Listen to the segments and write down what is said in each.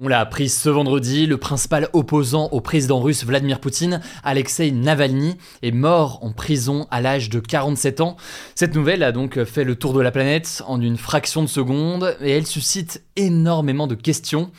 On l'a appris ce vendredi, le principal opposant au président russe Vladimir Poutine, Alexei Navalny, est mort en prison à l'âge de 47 ans. Cette nouvelle a donc fait le tour de la planète en une fraction de seconde et elle suscite énormément de questions.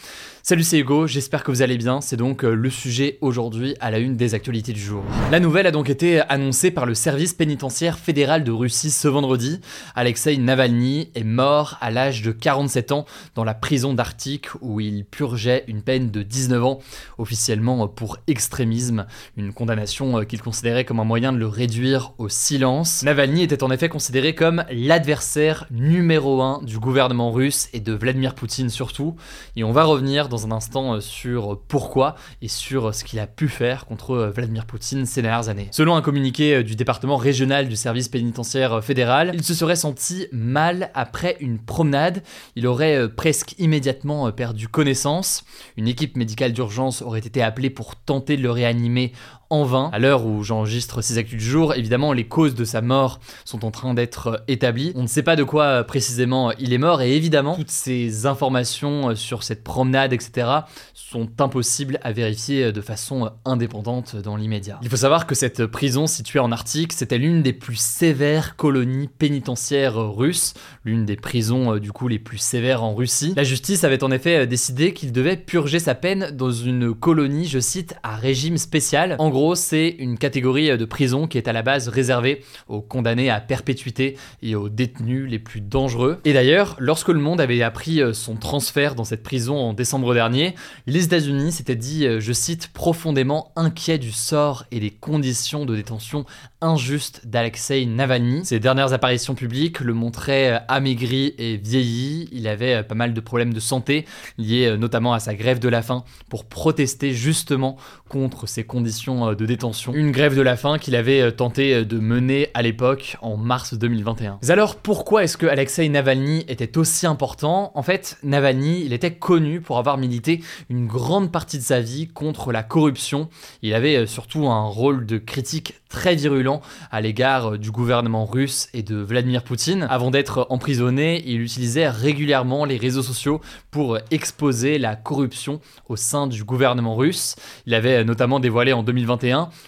Salut c'est Hugo, j'espère que vous allez bien, c'est donc euh, le sujet aujourd'hui à la une des actualités du jour. La nouvelle a donc été annoncée par le service pénitentiaire fédéral de Russie ce vendredi. Alexei Navalny est mort à l'âge de 47 ans dans la prison d'Arctique où il purgeait une peine de 19 ans, officiellement pour extrémisme, une condamnation euh, qu'il considérait comme un moyen de le réduire au silence. Navalny était en effet considéré comme l'adversaire numéro un du gouvernement russe et de Vladimir Poutine surtout, et on va revenir dans un instant euh, sur pourquoi et sur ce qu'il a pu faire contre euh, Vladimir Poutine ces dernières années. Selon un communiqué euh, du département régional du service pénitentiaire fédéral, il se serait senti mal après une promenade. Il aurait presque immédiatement perdu connaissance. Une équipe médicale d'urgence aurait été appelée pour tenter de le réanimer en vain. À l'heure où j'enregistre ces actus du jour, évidemment, les causes de sa mort sont en train d'être établies. On ne sait pas de quoi précisément il est mort et évidemment, toutes ces informations sur cette promenade, etc., sont impossibles à vérifier de façon indépendante dans l'immédiat. Il faut savoir que cette prison située en Arctique, c'était l'une des plus sévères colonies pénitentiaires russes, l'une des prisons du coup les plus sévères en Russie. La justice avait en effet décidé qu'il devait purger sa peine dans une colonie, je cite, à régime spécial. En gros, c'est une catégorie de prison qui est à la base réservée aux condamnés à perpétuité et aux détenus les plus dangereux. Et d'ailleurs, lorsque le monde avait appris son transfert dans cette prison en décembre dernier, les États-Unis s'étaient dit, je cite, profondément inquiets du sort et des conditions de détention injustes d'Alexei Navalny. Ses dernières apparitions publiques le montraient amaigri et vieilli. Il avait pas mal de problèmes de santé liés notamment à sa grève de la faim pour protester justement contre ces conditions de détention. Une grève de la faim qu'il avait tenté de mener à l'époque en mars 2021. Mais alors pourquoi est-ce que Alexei Navalny était aussi important? En fait, Navalny, il était connu pour avoir milité une grande partie de sa vie contre la corruption. Il avait surtout un rôle de critique très virulent à l'égard du gouvernement russe et de Vladimir Poutine. Avant d'être emprisonné, il utilisait régulièrement les réseaux sociaux pour exposer la corruption au sein du gouvernement russe. Il avait notamment dévoilé en 2021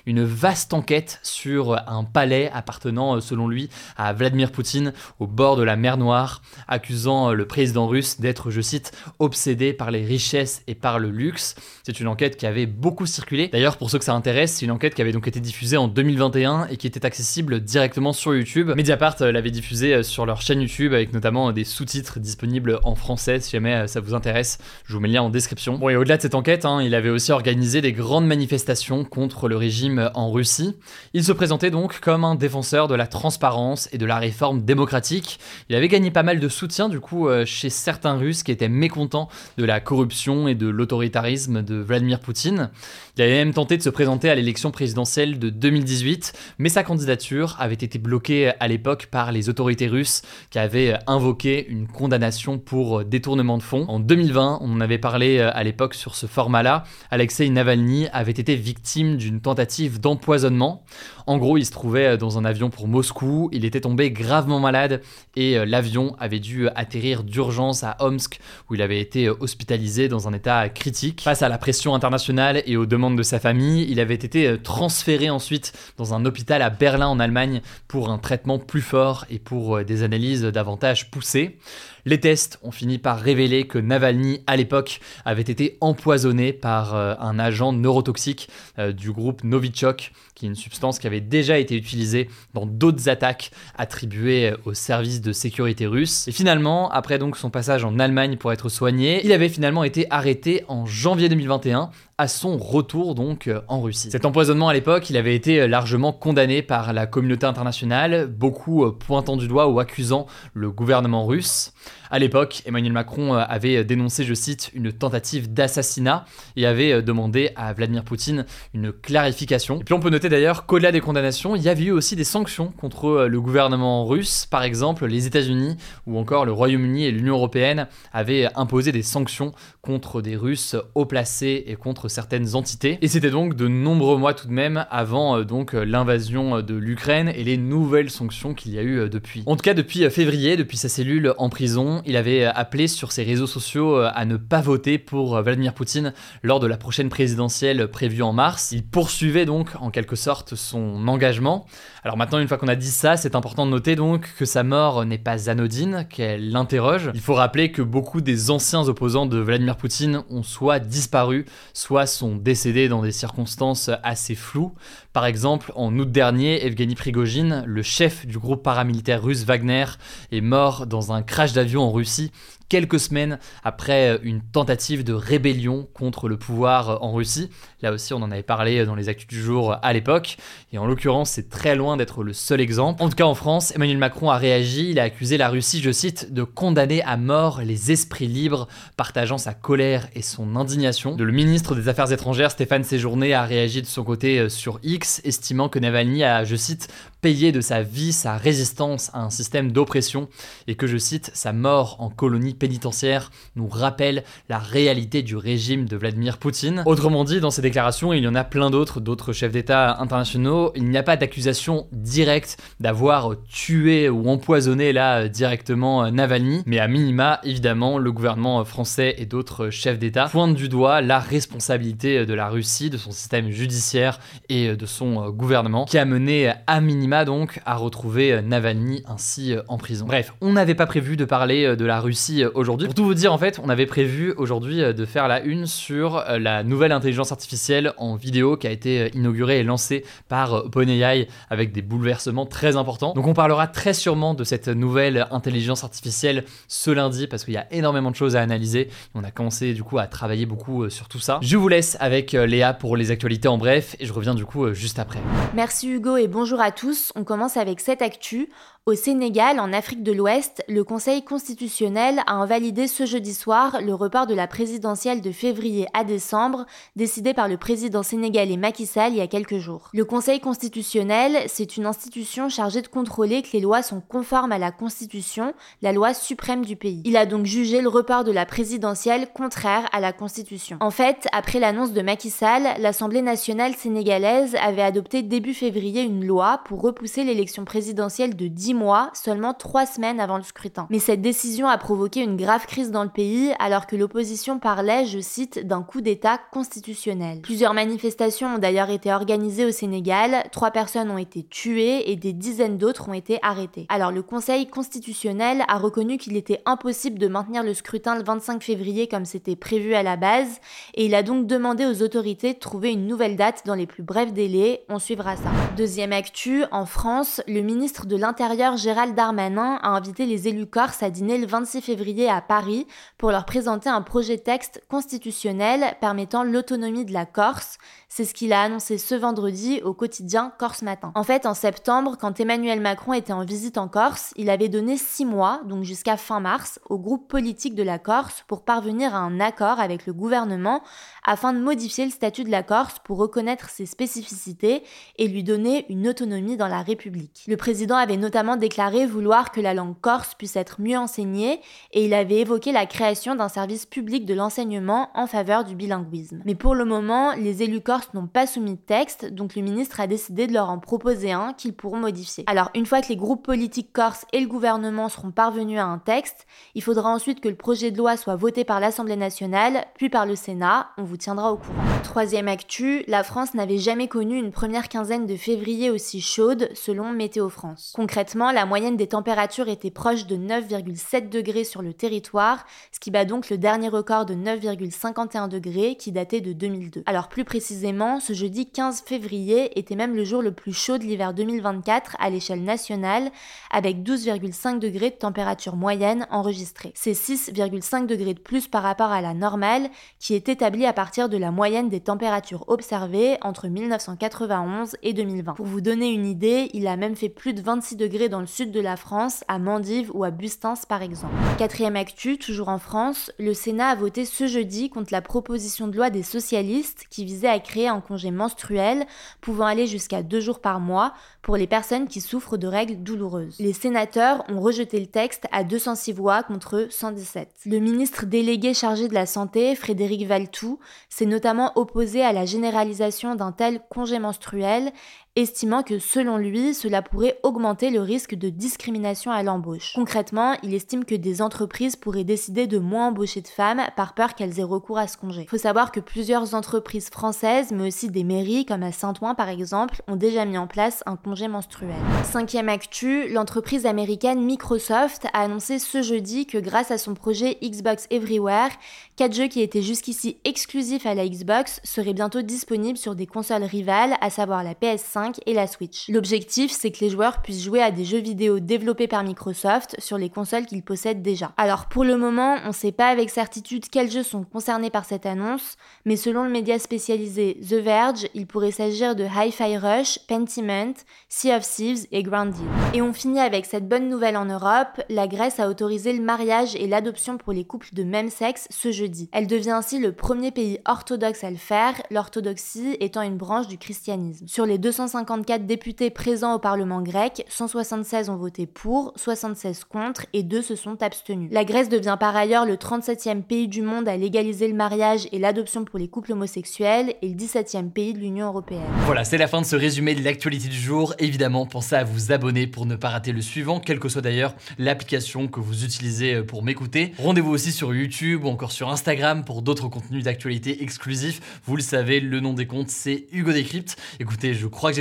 une vaste enquête sur un palais appartenant selon lui à Vladimir Poutine au bord de la mer Noire, accusant le président russe d'être, je cite, obsédé par les richesses et par le luxe. C'est une enquête qui avait beaucoup circulé. D'ailleurs, pour ceux que ça intéresse, c'est une enquête qui avait donc été diffusée en 2021 et qui était accessible directement sur YouTube. Mediapart l'avait diffusée sur leur chaîne YouTube avec notamment des sous-titres disponibles en français si jamais ça vous intéresse. Je vous mets le lien en description. Bon, et au-delà de cette enquête, hein, il avait aussi organisé des grandes manifestations contre le régime en Russie. Il se présentait donc comme un défenseur de la transparence et de la réforme démocratique. Il avait gagné pas mal de soutien du coup chez certains Russes qui étaient mécontents de la corruption et de l'autoritarisme de Vladimir Poutine. Il avait même tenté de se présenter à l'élection présidentielle de 2018, mais sa candidature avait été bloquée à l'époque par les autorités russes qui avaient invoqué une condamnation pour détournement de fonds. En 2020, on en avait parlé à l'époque sur ce format-là, Alexei Navalny avait été victime d'une tentative d'empoisonnement. En gros, il se trouvait dans un avion pour Moscou, il était tombé gravement malade et l'avion avait dû atterrir d'urgence à Omsk où il avait été hospitalisé dans un état critique. Face à la pression internationale et aux demandes de sa famille, il avait été transféré ensuite dans un hôpital à Berlin en Allemagne pour un traitement plus fort et pour des analyses davantage poussées. Les tests ont fini par révéler que Navalny, à l'époque, avait été empoisonné par euh, un agent neurotoxique euh, du groupe Novichok, qui est une substance qui avait déjà été utilisée dans d'autres attaques attribuées euh, au service de sécurité russe. Et finalement, après donc son passage en Allemagne pour être soigné, il avait finalement été arrêté en janvier 2021 son retour donc en Russie. Cet empoisonnement à l'époque, il avait été largement condamné par la communauté internationale, beaucoup pointant du doigt ou accusant le gouvernement russe. À l'époque, Emmanuel Macron euh, avait dénoncé, je cite, une tentative d'assassinat et avait euh, demandé à Vladimir Poutine une clarification. Et puis on peut noter d'ailleurs qu'au-delà des condamnations, il y avait eu aussi des sanctions contre euh, le gouvernement russe. Par exemple, les États-Unis ou encore le Royaume-Uni et l'Union européenne avaient imposé des sanctions contre des Russes haut placés et contre certaines entités. Et c'était donc de nombreux mois tout de même avant donc l'invasion de l'Ukraine et les nouvelles sanctions qu'il y a eu depuis. En tout cas, depuis février, depuis sa cellule en prison, il avait appelé sur ses réseaux sociaux euh, à ne pas voter pour euh, Vladimir Poutine lors de la prochaine présidentielle prévue en mars. Il poursuivait donc en quelque sorte son engagement. Alors maintenant, une fois qu'on a dit ça, c'est important de noter donc que sa mort n'est pas anodine, qu'elle l'interroge. Il faut rappeler que beaucoup des anciens opposants de Vladimir Poutine ont soit disparu, soit sont décédés dans des circonstances assez floues. Par exemple, en août dernier, Evgeny Prigogine, le chef du groupe paramilitaire russe Wagner, est mort dans un crash d'avion en Russie quelques semaines après une tentative de rébellion contre le pouvoir en Russie. Là aussi, on en avait parlé dans les actus du jour à l'époque. Et en l'occurrence, c'est très loin d'être le seul exemple. En tout cas, en France, Emmanuel Macron a réagi. Il a accusé la Russie, je cite, de condamner à mort les esprits libres, partageant sa colère et son indignation. Le ministre des Affaires étrangères, Stéphane Séjourné, a réagi de son côté sur X, estimant que Navalny a, je cite, payé de sa vie sa résistance à un système d'oppression et que, je cite, sa mort en colonie pénitentiaire nous rappelle la réalité du régime de Vladimir Poutine. Autrement dit, dans ces déclarations, il y en a plein d'autres, d'autres chefs d'État internationaux. Il n'y a pas d'accusation directe d'avoir tué ou empoisonné là directement Navalny, mais à minima, évidemment, le gouvernement français et d'autres chefs d'État pointent du doigt la responsabilité de la Russie, de son système judiciaire et de son gouvernement, qui a mené à minima donc à retrouver Navalny ainsi en prison. Bref, on n'avait pas prévu de parler de la Russie Pour tout vous dire, en fait, on avait prévu aujourd'hui euh, de faire la une sur euh, la nouvelle intelligence artificielle en vidéo qui a été euh, inaugurée et lancée par OpenAI avec des bouleversements très importants. Donc on parlera très sûrement de cette nouvelle intelligence artificielle ce lundi parce qu'il y a énormément de choses à analyser. On a commencé du coup à travailler beaucoup sur tout ça. Je vous laisse avec Léa pour les actualités en bref et je reviens du coup juste après. Merci Hugo et bonjour à tous. On commence avec cette actu. Au Sénégal, en Afrique de l'Ouest, le Conseil constitutionnel a invalidé ce jeudi soir le report de la présidentielle de février à décembre, décidé par le président sénégalais Macky Sall il y a quelques jours. Le Conseil constitutionnel, c'est une institution chargée de contrôler que les lois sont conformes à la Constitution, la loi suprême du pays. Il a donc jugé le report de la présidentielle contraire à la Constitution. En fait, après l'annonce de Macky Sall, l'Assemblée nationale sénégalaise avait adopté début février une loi pour repousser l'élection présidentielle de 10 mois, seulement trois semaines avant le scrutin. Mais cette décision a provoqué une grave crise dans le pays alors que l'opposition parlait, je cite, d'un coup d'État constitutionnel. Plusieurs manifestations ont d'ailleurs été organisées au Sénégal, trois personnes ont été tuées et des dizaines d'autres ont été arrêtées. Alors le Conseil constitutionnel a reconnu qu'il était impossible de maintenir le scrutin le 25 février comme c'était prévu à la base et il a donc demandé aux autorités de trouver une nouvelle date dans les plus brefs délais. On suivra ça. Deuxième actu, en France, le ministre de l'Intérieur Gérald Darmanin a invité les élus corses à dîner le 26 février à Paris pour leur présenter un projet texte constitutionnel permettant l'autonomie de la Corse. C'est ce qu'il a annoncé ce vendredi au quotidien Corse Matin. En fait, en septembre, quand Emmanuel Macron était en visite en Corse, il avait donné six mois, donc jusqu'à fin mars, au groupe politique de la Corse pour parvenir à un accord avec le gouvernement afin de modifier le statut de la Corse pour reconnaître ses spécificités et lui donner une autonomie dans la République. Le président avait notamment déclaré vouloir que la langue corse puisse être mieux enseignée et il avait évoqué la création d'un service public de l'enseignement en faveur du bilinguisme. Mais pour le moment, les élus corses n'ont pas soumis de texte, donc le ministre a décidé de leur en proposer un qu'ils pourront modifier. Alors une fois que les groupes politiques corses et le gouvernement seront parvenus à un texte, il faudra ensuite que le projet de loi soit voté par l'Assemblée nationale, puis par le Sénat, on vous tiendra au courant. Troisième actu, la France n'avait jamais connu une première quinzaine de février aussi chaude selon Météo France. Concrètement, la moyenne des températures était proche de 9,7 degrés sur le territoire, ce qui bat donc le dernier record de 9,51 degrés qui datait de 2002. Alors plus précisément, ce jeudi 15 février était même le jour le plus chaud de l'hiver 2024 à l'échelle nationale, avec 12,5 degrés de température moyenne enregistrée. C'est 6,5 degrés de plus par rapport à la normale, qui est établie à partir de la moyenne des températures observées entre 1991 et 2020. Pour vous donner une idée, il a même fait plus de 26 degrés dans le sud de la France, à Mandive ou à Bustins par exemple. Quatrième actu, toujours en France, le Sénat a voté ce jeudi contre la proposition de loi des socialistes qui visait à créer un congé menstruel pouvant aller jusqu'à deux jours par mois pour les personnes qui souffrent de règles douloureuses. Les sénateurs ont rejeté le texte à 206 voix contre 117. Le ministre délégué chargé de la Santé, Frédéric Valtou, s'est notamment opposé à la généralisation d'un tel congé menstruel estimant que selon lui, cela pourrait augmenter le risque de discrimination à l'embauche. Concrètement, il estime que des entreprises pourraient décider de moins embaucher de femmes par peur qu'elles aient recours à ce congé. Faut savoir que plusieurs entreprises françaises, mais aussi des mairies comme à Saint-Ouen par exemple, ont déjà mis en place un congé menstruel. Cinquième actu, l'entreprise américaine Microsoft a annoncé ce jeudi que grâce à son projet Xbox Everywhere, quatre jeux qui étaient jusqu'ici exclusifs à la Xbox seraient bientôt disponibles sur des consoles rivales, à savoir la PS5 et la Switch. L'objectif, c'est que les joueurs puissent jouer à des jeux vidéo développés par Microsoft sur les consoles qu'ils possèdent déjà. Alors pour le moment, on ne sait pas avec certitude quels jeux sont concernés par cette annonce, mais selon le média spécialisé The Verge, il pourrait s'agir de Hi-Fi Rush, Pentiment, Sea of Thieves et Grounded. Et on finit avec cette bonne nouvelle en Europe, la Grèce a autorisé le mariage et l'adoption pour les couples de même sexe ce jeudi. Elle devient ainsi le premier pays orthodoxe à le faire, l'orthodoxie étant une branche du christianisme. Sur les 200 154 députés présents au Parlement grec, 176 ont voté pour, 76 contre et 2 se sont abstenus. La Grèce devient par ailleurs le 37e pays du monde à légaliser le mariage et l'adoption pour les couples homosexuels et le 17e pays de l'Union européenne. Voilà, c'est la fin de ce résumé de l'actualité du jour. Évidemment, pensez à vous abonner pour ne pas rater le suivant, quelle que soit d'ailleurs l'application que vous utilisez euh, pour m'écouter. Rendez-vous aussi sur YouTube ou encore sur Instagram pour d'autres contenus d'actualité exclusifs. Vous le savez, le nom des comptes, c'est Hugo Décrypte. Écoutez, je crois que